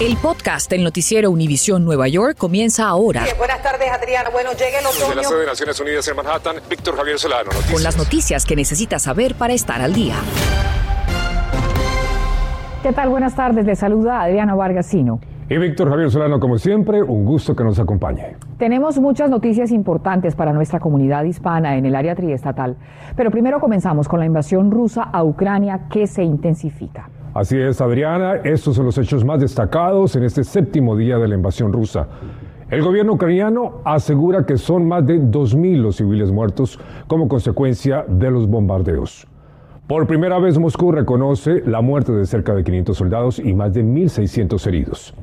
El podcast del noticiero Univisión Nueva York comienza ahora. buenas tardes, Adriana. Bueno, llega el otoño. Desde la sede de Naciones Unidas en Manhattan, Víctor Javier Solano. Noticias. Con las noticias que necesitas saber para estar al día. ¿Qué tal? Buenas tardes. Le saluda Adriana Vargasino. Y Víctor Javier Solano, como siempre, un gusto que nos acompañe. Tenemos muchas noticias importantes para nuestra comunidad hispana en el área triestatal. Pero primero comenzamos con la invasión rusa a Ucrania que se intensifica. Así es, Adriana, estos son los hechos más destacados en este séptimo día de la invasión rusa. El gobierno ucraniano asegura que son más de 2.000 los civiles muertos como consecuencia de los bombardeos. Por primera vez Moscú reconoce la muerte de cerca de 500 soldados y más de 1.600 heridos.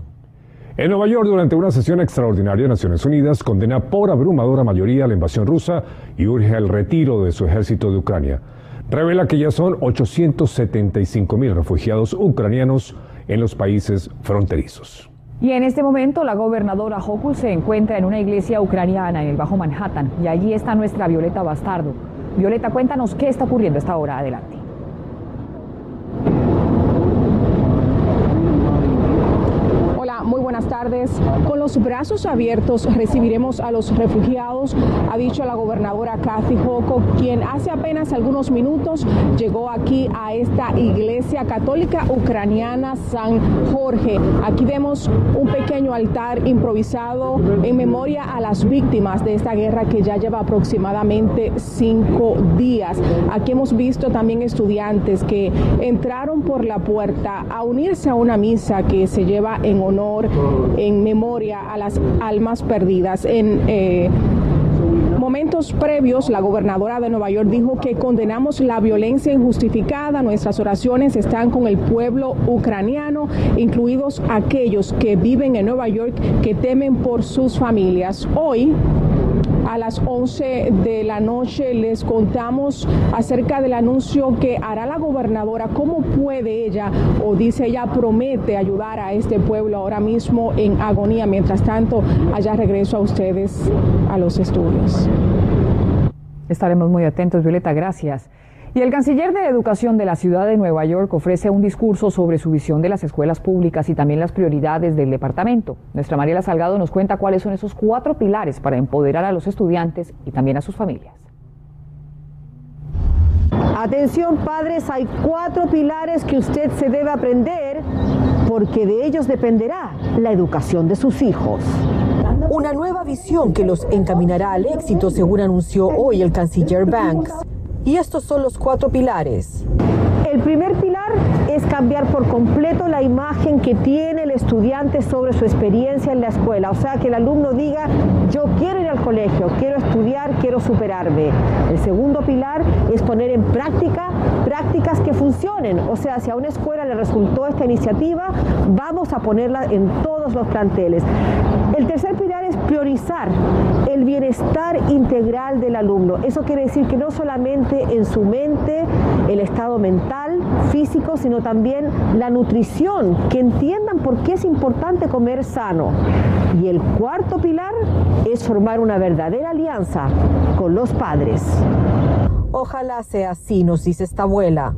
En Nueva York, durante una sesión extraordinaria Naciones Unidas, condena por abrumadora mayoría la invasión rusa y urge el retiro de su ejército de Ucrania revela que ya son 875 mil refugiados ucranianos en los países fronterizos. Y en este momento la gobernadora Hochul se encuentra en una iglesia ucraniana en el Bajo Manhattan y allí está nuestra Violeta Bastardo. Violeta, cuéntanos qué está ocurriendo a esta hora. Adelante. muy buenas tardes. Con los brazos abiertos recibiremos a los refugiados, ha dicho la gobernadora Kathy Hoco, quien hace apenas algunos minutos llegó aquí a esta iglesia católica ucraniana San Jorge. Aquí vemos un pequeño altar improvisado en memoria a las víctimas de esta guerra que ya lleva aproximadamente cinco días. Aquí hemos visto también estudiantes que entraron por la puerta a unirse a una misa que se lleva en honor en memoria a las almas perdidas. En eh, momentos previos, la gobernadora de Nueva York dijo que condenamos la violencia injustificada. Nuestras oraciones están con el pueblo ucraniano, incluidos aquellos que viven en Nueva York que temen por sus familias. Hoy, a las 11 de la noche les contamos acerca del anuncio que hará la gobernadora, cómo puede ella, o dice ella, promete ayudar a este pueblo ahora mismo en agonía. Mientras tanto, allá regreso a ustedes a los estudios. Estaremos muy atentos, Violeta, gracias. Y el canciller de Educación de la ciudad de Nueva York ofrece un discurso sobre su visión de las escuelas públicas y también las prioridades del departamento. Nuestra Mariela Salgado nos cuenta cuáles son esos cuatro pilares para empoderar a los estudiantes y también a sus familias. Atención padres, hay cuatro pilares que usted se debe aprender porque de ellos dependerá la educación de sus hijos. Una nueva visión que los encaminará al éxito, según anunció hoy el canciller Banks. Y estos son los cuatro pilares. El primer pilar es cambiar por completo la imagen que tiene el estudiante sobre su experiencia en la escuela. O sea, que el alumno diga, yo quiero ir al colegio, quiero estudiar, quiero superarme. El segundo pilar es poner en práctica prácticas que funcionen. O sea, si a una escuela le resultó esta iniciativa, vamos a ponerla en todos los planteles. El tercer pilar priorizar el bienestar integral del alumno. Eso quiere decir que no solamente en su mente, el estado mental, físico, sino también la nutrición, que entiendan por qué es importante comer sano. Y el cuarto pilar es formar una verdadera alianza con los padres. Ojalá sea así, nos dice esta abuela.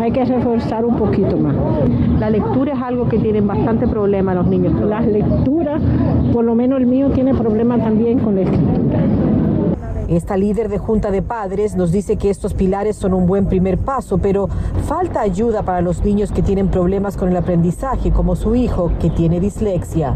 Hay que reforzar un poquito más. La lectura es algo que tienen bastante problema los niños. Las lecturas, por lo menos el mío tiene problemas también con la escritura. Esta líder de Junta de Padres nos dice que estos pilares son un buen primer paso, pero falta ayuda para los niños que tienen problemas con el aprendizaje, como su hijo que tiene dislexia.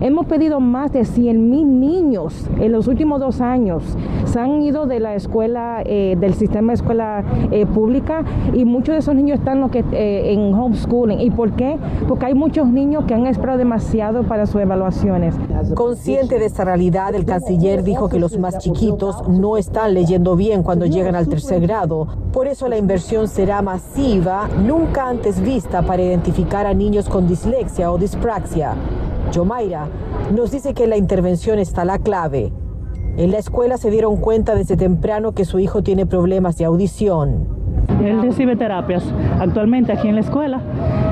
Hemos pedido más de 100 mil niños en los últimos dos años. Se han ido de la escuela, eh, del sistema de escuela eh, pública y muchos de esos niños están que, eh, en homeschooling. ¿Y por qué? Porque hay muchos niños que han esperado demasiado para sus evaluaciones. Consciente de esta realidad, el canciller dijo que los más chiquitos no están leyendo bien cuando llegan al tercer grado. Por eso la inversión será masiva, nunca antes vista para identificar a niños con dislexia o dispraxia. Yomaira nos dice que en la intervención está la clave. En la escuela se dieron cuenta desde temprano que su hijo tiene problemas de audición. Él recibe terapias actualmente aquí en la escuela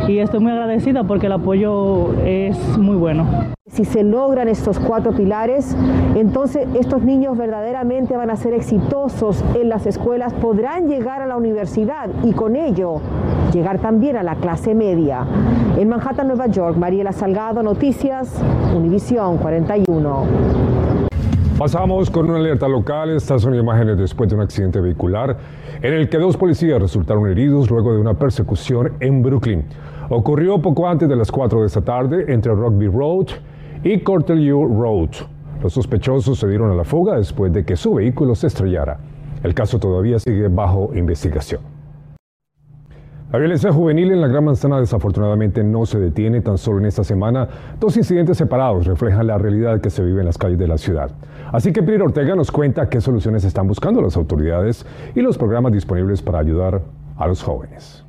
y estoy muy agradecida porque el apoyo es muy bueno. Si se logran estos cuatro pilares, entonces estos niños verdaderamente van a ser exitosos en las escuelas, podrán llegar a la universidad y con ello llegar también a la clase media. En Manhattan, Nueva York, Mariela Salgado, Noticias, Univisión 41. Pasamos con una alerta local. Estas son imágenes después de un accidente vehicular en el que dos policías resultaron heridos luego de una persecución en Brooklyn. Ocurrió poco antes de las 4 de esta tarde entre Rugby Road y Cortelyou Road. Los sospechosos se dieron a la fuga después de que su vehículo se estrellara. El caso todavía sigue bajo investigación. La violencia juvenil en la Gran Manzana desafortunadamente no se detiene. Tan solo en esta semana, dos incidentes separados reflejan la realidad que se vive en las calles de la ciudad. Así que Pierre Ortega nos cuenta qué soluciones están buscando las autoridades y los programas disponibles para ayudar a los jóvenes.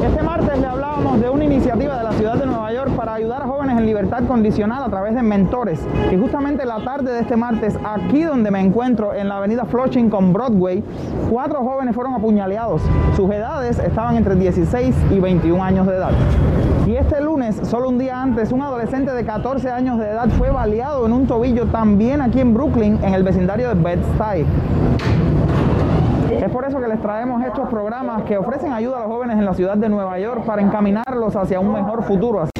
Este martes le hablábamos de una iniciativa de la ciudad de Nueva York para ayudar a jóvenes en libertad condicional a través de mentores. Y justamente la tarde de este martes, aquí donde me encuentro, en la avenida Flushing con Broadway, cuatro jóvenes fueron apuñaleados. Sus edades estaban entre 16 y 21 años de edad. Y este lunes, solo un día antes, un adolescente de 14 años de edad fue baleado en un tobillo también aquí en Brooklyn, en el vecindario de Bed-Stuy. Es por eso que les traemos estos programas que ofrecen ayuda a los jóvenes en la ciudad de Nueva York para encaminarlos hacia un mejor futuro.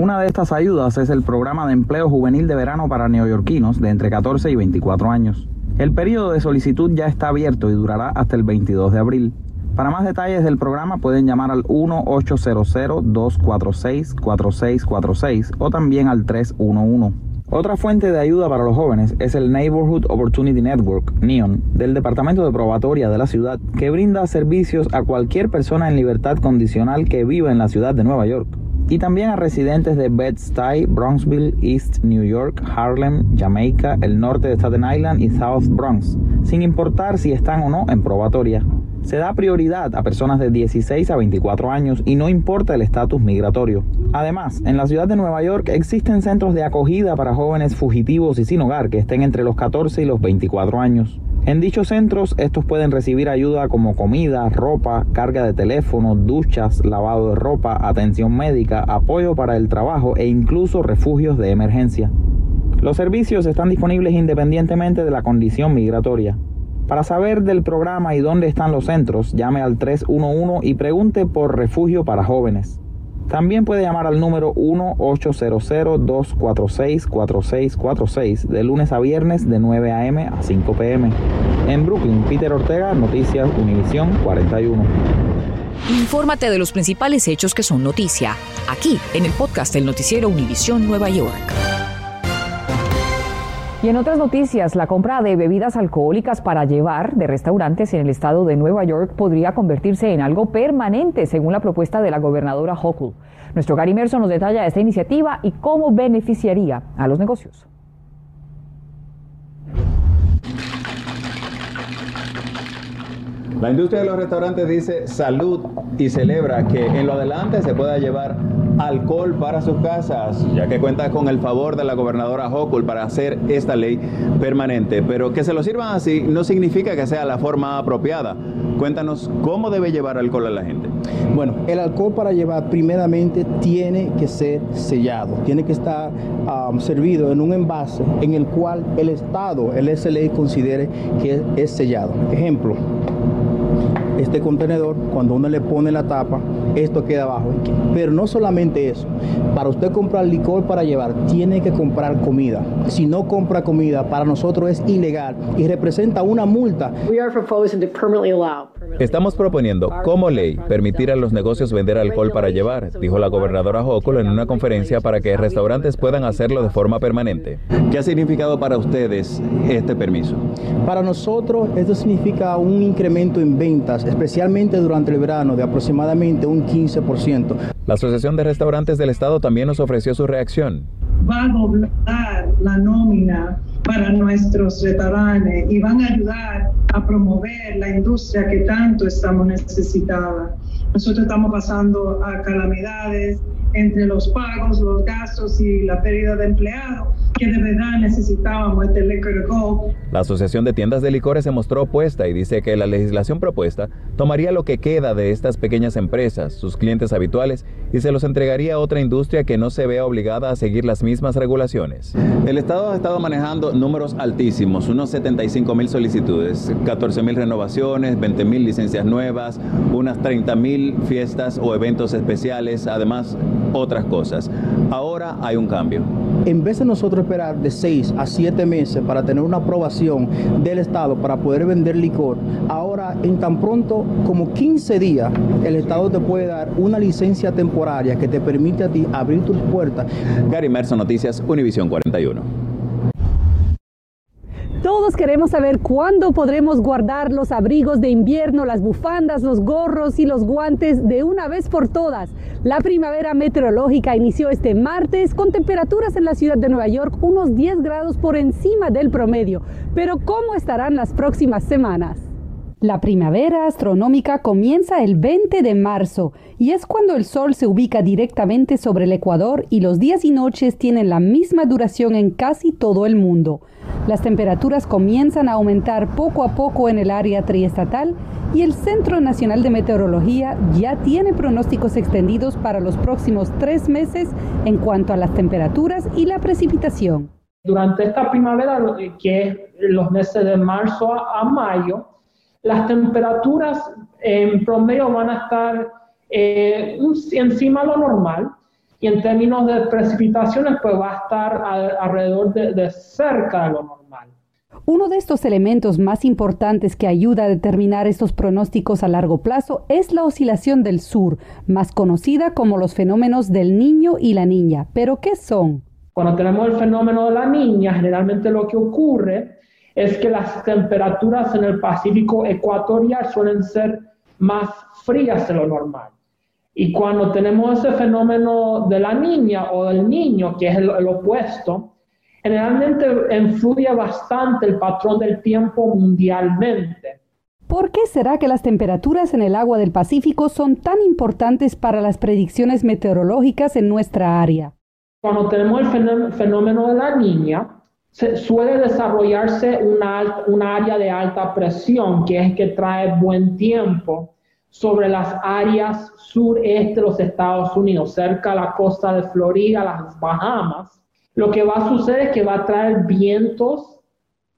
Una de estas ayudas es el programa de empleo juvenil de verano para neoyorquinos de entre 14 y 24 años. El periodo de solicitud ya está abierto y durará hasta el 22 de abril. Para más detalles del programa pueden llamar al 1-800-246-4646 o también al 311. Otra fuente de ayuda para los jóvenes es el Neighborhood Opportunity Network, NEON, del Departamento de Probatoria de la ciudad, que brinda servicios a cualquier persona en libertad condicional que viva en la ciudad de Nueva York. Y también a residentes de Bed-Stuy, Bronxville, East New York, Harlem, Jamaica, el norte de Staten Island y South Bronx, sin importar si están o no en probatoria. Se da prioridad a personas de 16 a 24 años y no importa el estatus migratorio. Además, en la ciudad de Nueva York existen centros de acogida para jóvenes fugitivos y sin hogar que estén entre los 14 y los 24 años. En dichos centros, estos pueden recibir ayuda como comida, ropa, carga de teléfono, duchas, lavado de ropa, atención médica, apoyo para el trabajo e incluso refugios de emergencia. Los servicios están disponibles independientemente de la condición migratoria. Para saber del programa y dónde están los centros, llame al 311 y pregunte por refugio para jóvenes. También puede llamar al número 1-800-246-4646 de lunes a viernes de 9 a.m. a 5 p.m. En Brooklyn, Peter Ortega, Noticias Univisión 41. Infórmate de los principales hechos que son noticia, aquí en el podcast del noticiero Univisión Nueva York. Y en otras noticias, la compra de bebidas alcohólicas para llevar de restaurantes en el estado de Nueva York podría convertirse en algo permanente, según la propuesta de la gobernadora Hochul. Nuestro Gary Merson nos detalla esta iniciativa y cómo beneficiaría a los negocios. La industria de los restaurantes dice salud y celebra que en lo adelante se pueda llevar alcohol para sus casas, ya que cuenta con el favor de la gobernadora Hochul para hacer esta ley permanente. Pero que se lo sirvan así no significa que sea la forma apropiada. Cuéntanos cómo debe llevar alcohol a la gente. Bueno, el alcohol para llevar primeramente tiene que ser sellado, tiene que estar servido en un envase en el cual el Estado, el SLA, considere que es sellado. Ejemplo, este contenedor, cuando uno le pone la tapa, esto queda abajo. Pero no solamente eso, para usted comprar licor para llevar, tiene que comprar comida. Si no compra comida, para nosotros es ilegal y representa una multa. Estamos proponiendo como ley permitir a los negocios vender alcohol para llevar, dijo la gobernadora Hochul en una conferencia para que restaurantes puedan hacerlo de forma permanente. ¿Qué ha significado para ustedes este permiso? Para nosotros esto significa un incremento en ventas, especialmente durante el verano, de aproximadamente un 15%. La Asociación de Restaurantes del Estado también nos ofreció su reacción. Va a doblar la nómina para nuestros restaurantes y van a ayudar a promover la industria que tanto estamos necesitadas. Nosotros estamos pasando a calamidades entre los pagos, los gastos y la pérdida de empleados. Que de verdad necesitábamos este Liquor Go. La Asociación de Tiendas de Licores se mostró opuesta y dice que la legislación propuesta tomaría lo que queda de estas pequeñas empresas, sus clientes habituales, y se los entregaría a otra industria que no se vea obligada a seguir las mismas regulaciones. El Estado ha estado manejando números altísimos, unos 75 mil solicitudes, 14 mil renovaciones, 20 mil licencias nuevas, unas 30 mil fiestas o eventos especiales, además otras cosas. Ahora hay un cambio. En vez de nosotros esperar de 6 a 7 meses para tener una aprobación del Estado para poder vender licor, ahora en tan pronto como 15 días el Estado te puede dar una licencia temporaria que te permite a ti abrir tus puertas. Gary Merson, Noticias, Univisión 41. Todos queremos saber cuándo podremos guardar los abrigos de invierno, las bufandas, los gorros y los guantes de una vez por todas. La primavera meteorológica inició este martes con temperaturas en la ciudad de Nueva York unos 10 grados por encima del promedio. Pero ¿cómo estarán las próximas semanas? La primavera astronómica comienza el 20 de marzo y es cuando el Sol se ubica directamente sobre el Ecuador y los días y noches tienen la misma duración en casi todo el mundo. Las temperaturas comienzan a aumentar poco a poco en el área triestatal y el Centro Nacional de Meteorología ya tiene pronósticos extendidos para los próximos tres meses en cuanto a las temperaturas y la precipitación. Durante esta primavera, que es los meses de marzo a, mayo, las temperaturas en promedio van a estar eh, encima de lo normal y en términos de precipitaciones pues va a estar alrededor de, de cerca de lo normal. Uno de estos elementos más importantes que ayuda a determinar estos pronósticos a largo plazo es la oscilación del sur, más conocida como los fenómenos del niño y la niña. ¿Pero qué son? Cuando tenemos el fenómeno de la niña, generalmente lo que ocurre es que las temperaturas en el Pacífico ecuatorial suelen ser más frías de lo normal. Y cuando tenemos ese fenómeno de la niña o del niño, que es el, opuesto, generalmente influye bastante el patrón del tiempo mundialmente. ¿Por qué será que las temperaturas en el agua del Pacífico son tan importantes para las predicciones meteorológicas en nuestra área? Cuando tenemos el fenómeno de la niña, se suele desarrollarse una, una área de alta presión, que es que trae buen tiempo sobre las áreas sureste de los Estados Unidos, cerca de la costa de Florida, las Bahamas, lo que va a suceder es que va a traer vientos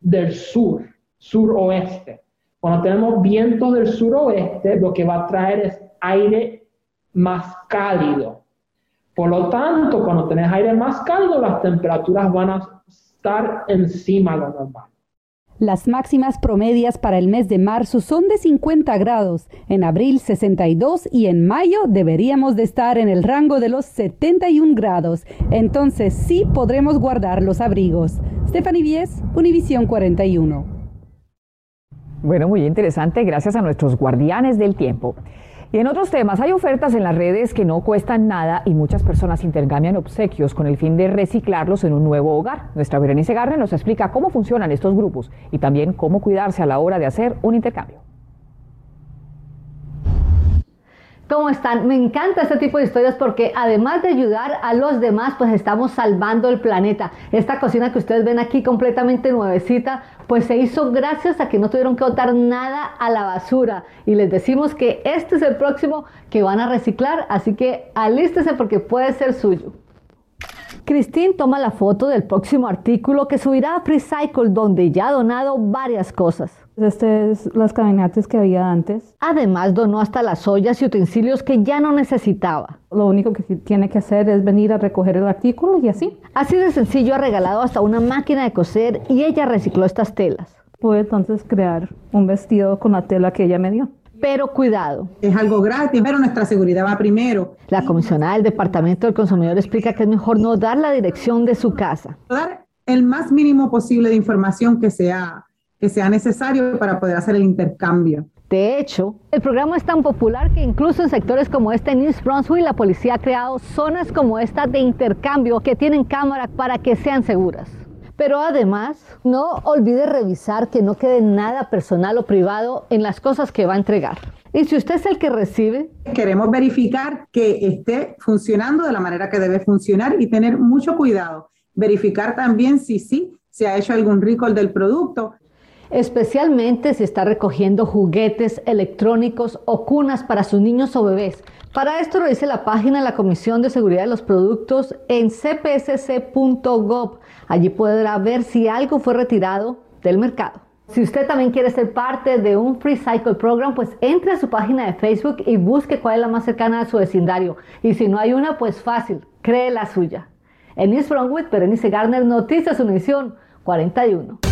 del sur, suroeste. Cuando tenemos vientos del suroeste, lo que va a traer es aire más cálido. Por lo tanto, cuando tenés aire más cálido, las temperaturas van a estar encima de lo normal. Las máximas promedias para el mes de marzo son de 50 grados, en abril 62 y en mayo deberíamos de estar en el rango de los 71 grados. Entonces sí podremos guardar los abrigos. Stephanie Vies, Univisión 41. Bueno, muy interesante, gracias a nuestros guardianes del tiempo. Y en otros temas, hay ofertas en las redes que no cuestan nada y muchas personas intercambian obsequios con el fin de reciclarlos en un nuevo hogar. Nuestra Berenice Garren nos explica cómo funcionan estos grupos y también cómo cuidarse a la hora de hacer un intercambio. ¿Cómo están? Me encanta este tipo de historias porque además de ayudar a los demás, pues estamos salvando el planeta. Esta cocina que ustedes ven aquí completamente nuevecita, pues se hizo gracias a que no tuvieron que botar nada a la basura. Y les decimos que este es el próximo que van a reciclar, así que alístese porque puede ser suyo. Christine toma la foto del próximo artículo que subirá a Freecycle donde ya ha donado varias cosas. Este es las cadenates que había antes. Además donó hasta las ollas y utensilios que ya no necesitaba. Lo único que tiene que hacer es venir a recoger el artículo y así. Así de sencillo ha regalado hasta una máquina de coser y ella recicló estas telas. Pude entonces crear un vestido con la tela que ella me dio pero cuidado. Es algo gratis, pero nuestra seguridad va primero. La comisionada del Departamento del Consumidor explica que es mejor no dar la dirección de su casa. Dar el más mínimo posible de información que sea, que sea necesario para poder hacer el intercambio. De hecho, el programa es tan popular que incluso en sectores como este en East Brunswick la policía ha creado zonas como esta de intercambio que tienen cámara para que sean seguras. Pero además, no olvide revisar que no quede nada personal o privado en las cosas que va a entregar. Y si usted es el que recibe, queremos verificar que esté funcionando de la manera que debe funcionar y tener mucho cuidado verificar también si sí se ha hecho algún recall del producto. Especialmente si está recogiendo juguetes electrónicos o cunas para sus niños o bebés. Para esto revise la página de la Comisión de Seguridad de los Productos en cpsc.gov. Allí podrá ver si algo fue retirado del mercado. Si usted también quiere ser parte de un Free Cycle Program, pues entre a su página de Facebook y busque cuál es la más cercana a su vecindario. Y si no hay una, pues fácil, cree la suya. En Bromwich, Berenice Garner, Noticias Univisión 41.